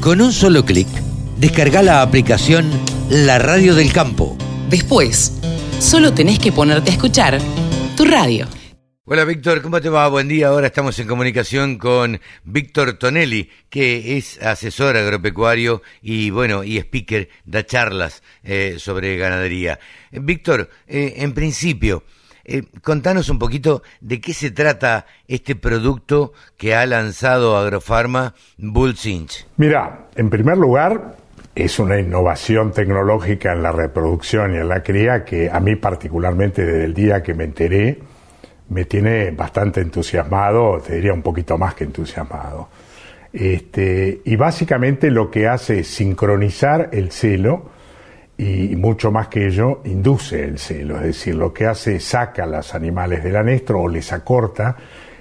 Con un solo clic, descarga la aplicación La Radio del Campo. Después, solo tenés que ponerte a escuchar tu radio. Hola Víctor, ¿cómo te va? Buen día. Ahora estamos en comunicación con Víctor Tonelli, que es asesor agropecuario y bueno, y speaker, da charlas eh, sobre ganadería. Víctor, eh, en principio, eh, contanos un poquito de qué se trata este producto que ha lanzado Agrofarma Bullcinch. Mira, en primer lugar, es una innovación tecnológica en la reproducción y en la cría que a mí particularmente desde el día que me enteré, me tiene bastante entusiasmado, te diría un poquito más que entusiasmado. Este, y básicamente lo que hace es sincronizar el celo y mucho más que ello, induce el celo, es decir, lo que hace es saca a los animales del anestro o les acorta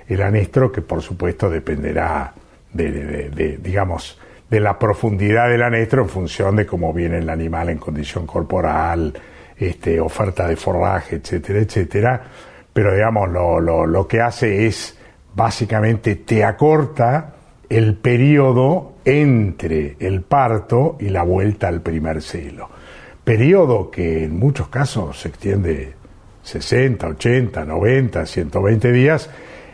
el anestro, que por supuesto dependerá de, digamos, de la profundidad del anestro en función de cómo viene el animal en condición corporal, este, oferta de forraje, etcétera, etcétera pero digamos, lo, lo, lo que hace es básicamente te acorta el periodo entre el parto y la vuelta al primer celo. Periodo que en muchos casos se extiende 60, 80, 90, 120 días.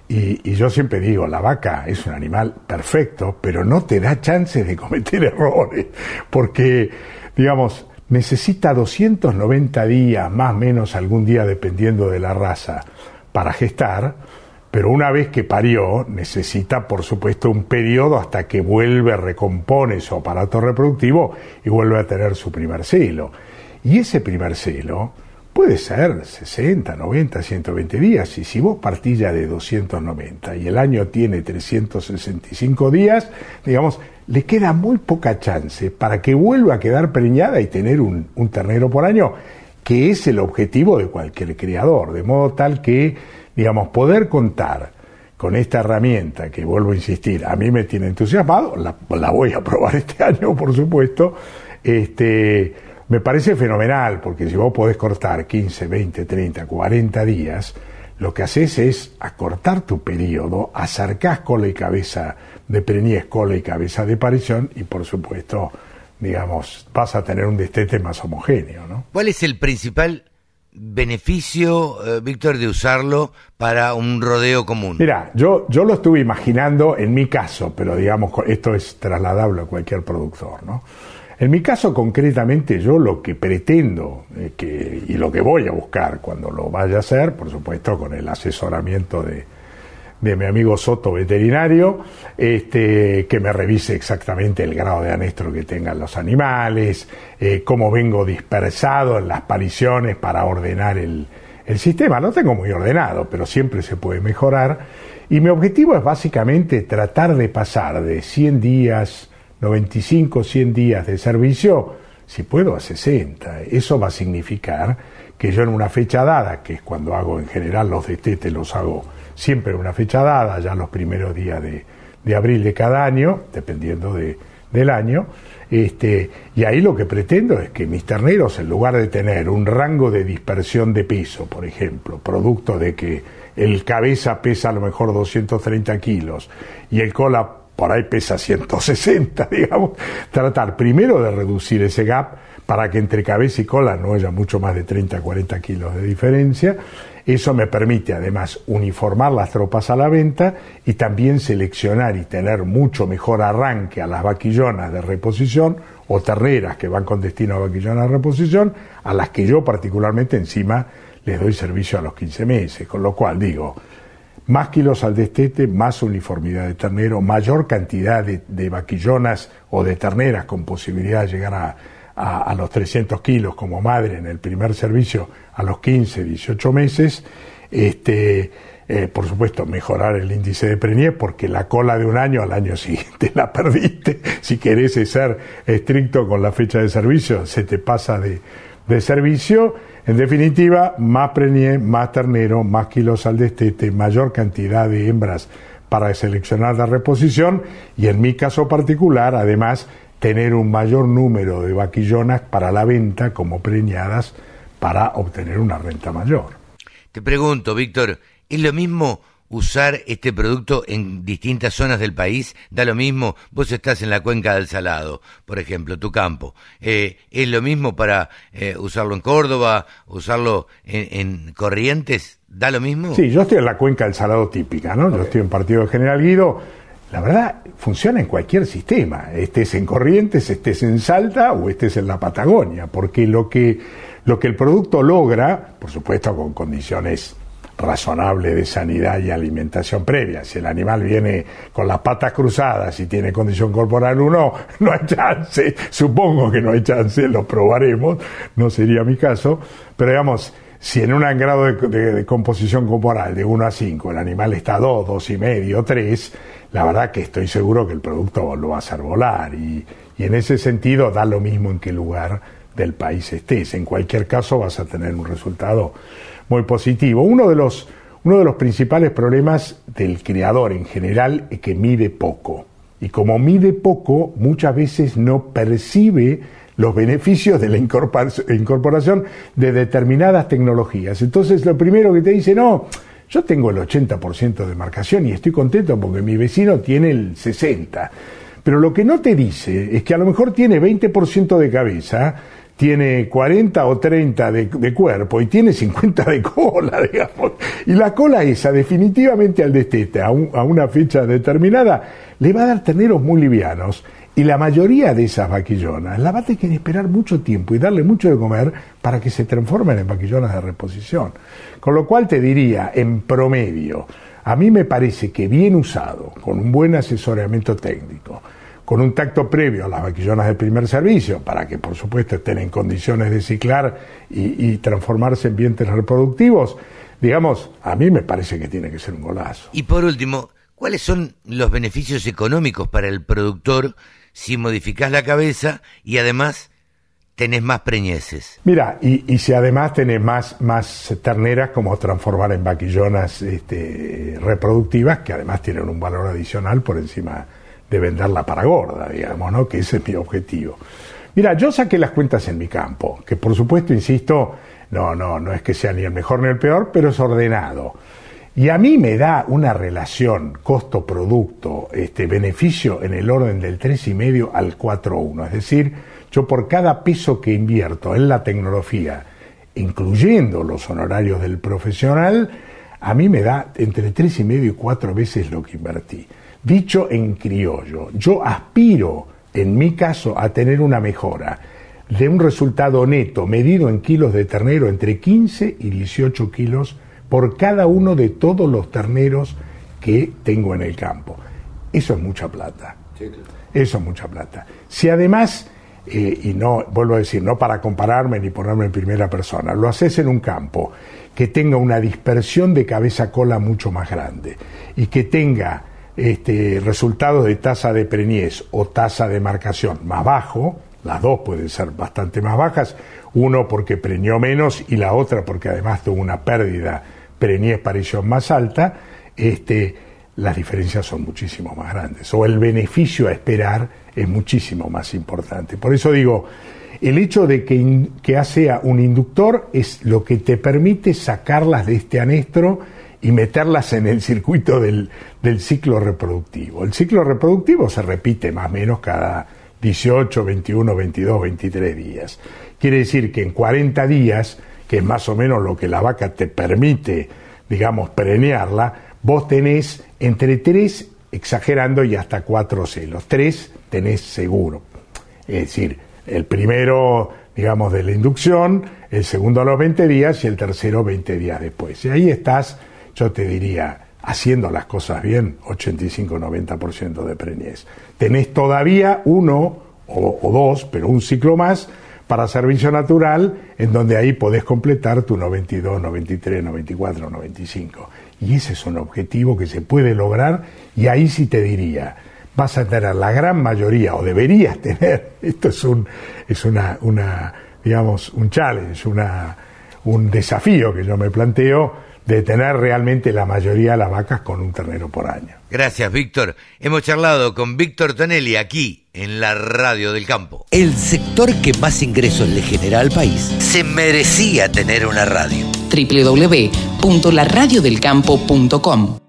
Y, y, yo siempre digo, la vaca es un animal perfecto, pero no te da chance de cometer errores, porque, digamos, necesita 290 días, más o menos algún día dependiendo de la raza, para gestar, pero una vez que parió necesita por supuesto un periodo hasta que vuelve, recompone su aparato reproductivo y vuelve a tener su primer celo. Y ese primer celo puede ser 60, 90, 120 días. Y si vos partís ya de 290 y el año tiene 365 días, digamos, le queda muy poca chance para que vuelva a quedar preñada y tener un, ternero por año, que es el objetivo de cualquier criador, de modo tal que, digamos, poder contar con esta herramienta, que vuelvo a insistir, a mí me tiene entusiasmado, la, voy a probar este año, por supuesto, este, me parece fenomenal, porque si vos podés cortar 15, 20, 30, 40 días, lo que haces es acortar tu periodo, acercás cola y cabeza de preñez, cola y cabeza de parición y por supuesto, digamos, vas a tener un destete más homogéneo. ¿no? ¿Cuál es el principal beneficio, eh, Víctor, de usarlo para un rodeo común? Mira, yo, yo lo estuve imaginando en mi caso, pero digamos, esto es trasladable a cualquier productor, ¿no? En mi caso concretamente yo lo que pretendo eh, que, y lo que voy a buscar cuando lo vaya a hacer, por supuesto con el asesoramiento de, de mi amigo Soto veterinario, este, que me revise exactamente el grado de anestro que tengan los animales, eh, cómo vengo dispersado en las pariciones para ordenar el, el sistema. Lo tengo muy ordenado, pero siempre se puede mejorar. Y mi objetivo es básicamente tratar de pasar de 100 días, 95, 100 días de servicio, si puedo a 60. Eso va a significar que yo en una fecha dada, que es cuando hago en general los destetes, los hago siempre una fecha dada, ya los primeros días de, de abril de cada año, dependiendo de, del año, este, y ahí lo que pretendo es que mis terneros, en lugar de tener un rango de dispersión de peso, por ejemplo, producto de que el cabeza pesa a lo mejor 230 kilos y el cola por ahí pesa 160, digamos, tratar primero de reducir ese gap para que entre cabeza y cola no haya mucho más de 30, 40 kilos de diferencia. Eso me permite además uniformar las tropas a la venta y también seleccionar y tener mucho mejor arranque a las vaquillonas de reposición o terneras que van con destino a vaquillonas de reposición, a las que yo particularmente encima les doy servicio a los 15 meses, con lo cual digo, más kilos al destete, más uniformidad de ternero, mayor cantidad de, vaquillonas o de terneras con posibilidad de llegar a, a, los 300 kilos como madre en el primer servicio a los 15, 18 meses. Este, eh, por supuesto, mejorar el índice de preñez, porque la cola de un año al año siguiente la perdiste. Si querés ser estricto con la fecha de servicio, se te pasa de, de servicio en definitiva, más preñé, más ternero, más kilos al destete, mayor cantidad de hembras para seleccionar la reposición y en mi caso particular, además, tener un mayor número de vaquillonas para la venta como preñadas para obtener una renta mayor. Te pregunto, Víctor, ¿es lo mismo usar este producto en distintas zonas del país? Da lo mismo, vos estás en la cuenca del Salado, por ejemplo, tu campo. Eh, ¿Es lo mismo para eh, usarlo en Córdoba, usarlo en, Corrientes? ¿Da lo mismo? Sí, yo estoy en la cuenca del Salado típica, ¿no? Yo estoy en Partido de General Guido. La verdad, funciona en cualquier sistema, estés en Corrientes, estés en Salta o estés en la Patagonia, porque lo que, lo que el producto logra, por supuesto con condiciones razonable de sanidad y alimentación previa. Si el animal viene con las patas cruzadas y tiene condición corporal 1, no hay chance, supongo que no hay chance, lo probaremos, no sería mi caso, pero digamos, si en un grado de, composición corporal de 1 a 5 el animal está a 2, 2 y medio, 3, la verdad que estoy seguro que el producto lo va a hacer volar y en ese sentido da lo mismo en qué lugar del país estés. En cualquier caso vas a tener un resultado muy positivo. Uno de los, uno de los principales problemas del creador en general es que mide poco. Y como mide poco, muchas veces no percibe los beneficios de la incorporación de determinadas tecnologías. Entonces, lo primero que te dice, no, yo tengo el 80% de marcación y estoy contento porque mi vecino tiene el 60%. Pero lo que no te dice es que a lo mejor tiene 20% de cabeza tiene 40 o 30 de, cuerpo y tiene 50 de cola, digamos. Y la cola esa, definitivamente al destete, a, a una fecha determinada, le va a dar terneros muy livianos. Y la mayoría de esas vaquillonas la va a tener que esperar mucho tiempo y darle mucho de comer para que se transformen en vaquillonas de reposición. Con lo cual te diría, en promedio, a mí me parece que bien usado, con un buen asesoramiento técnico, con un tacto previo a las vaquillonas de primer servicio, para que por supuesto estén en condiciones de ciclar y, transformarse en vientres reproductivos, digamos, a mí me parece que tiene que ser un golazo. Y por último, ¿cuáles son los beneficios económicos para el productor si modificás la cabeza y además tenés más preñeces. Mira, y, si además tenés más, más terneras, como transformar en vaquillonas este, reproductivas, que además tienen un valor adicional por encima de venderla para gorda, digamos, ¿no? Que ese es mi objetivo. Mira, yo saqué las cuentas en mi campo, que por supuesto, insisto, no, no, no es que sea ni el mejor ni el peor, pero es ordenado. Y a mí me da una relación costo-producto, este beneficio en el orden del 3,5 al 4,1. Es decir, yo por cada peso que invierto en la tecnología, incluyendo los honorarios del profesional, a mí me da entre 3,5 y 4 veces lo que invertí. Dicho en criollo, yo aspiro, en mi caso, a tener una mejora de un resultado neto medido en kilos de ternero entre 15 y 18 kilos por cada uno de todos los terneros que tengo en el campo. Eso es mucha plata. Eso es mucha plata. Si además, eh, y no, vuelvo a decir, no para compararme ni ponerme en primera persona, lo haces en un campo que tenga una dispersión de cabeza-cola mucho más grande y que tenga este, resultados de tasa de preñez o tasa de marcación más bajo, las dos pueden ser bastante más bajas, uno porque preñó menos y la otra porque además tuvo una pérdida preñez parición más alta, este, las diferencias son muchísimo más grandes, o el beneficio a esperar es muchísimo más importante. Por eso digo, el hecho de que, que sea un inductor es lo que te permite sacarlas de este anestro y meterlas en el circuito del, ciclo reproductivo. El ciclo reproductivo se repite más o menos cada 18, 21, 22, 23 días. Quiere decir que en 40 días, que es más o menos lo que la vaca te permite, digamos, preñarla, vos tenés entre 3, exagerando, y hasta 4 celos. 3 tenés seguro. Es decir, el primero, digamos, de la inducción, el segundo a los 20 días y el tercero 20 días después. Y ahí estás yo te diría, haciendo las cosas bien, 85-90% de preñez. Tenés todavía uno o, dos, pero un ciclo más para servicio natural, en donde ahí podés completar tu 92, 93, 94, 95. Y ese es un objetivo que se puede lograr y ahí sí te diría, vas a tener la gran mayoría, o deberías tener, esto es un, es una, una digamos, un challenge, una, un desafío que yo me planteo, de tener realmente la mayoría de las vacas con un ternero por año. Gracias, Víctor. Hemos charlado con Víctor Tonelli aquí en la Radio del Campo. El sector que más ingresos le genera al país se merecía tener una radio. www.laradiodelcampo.com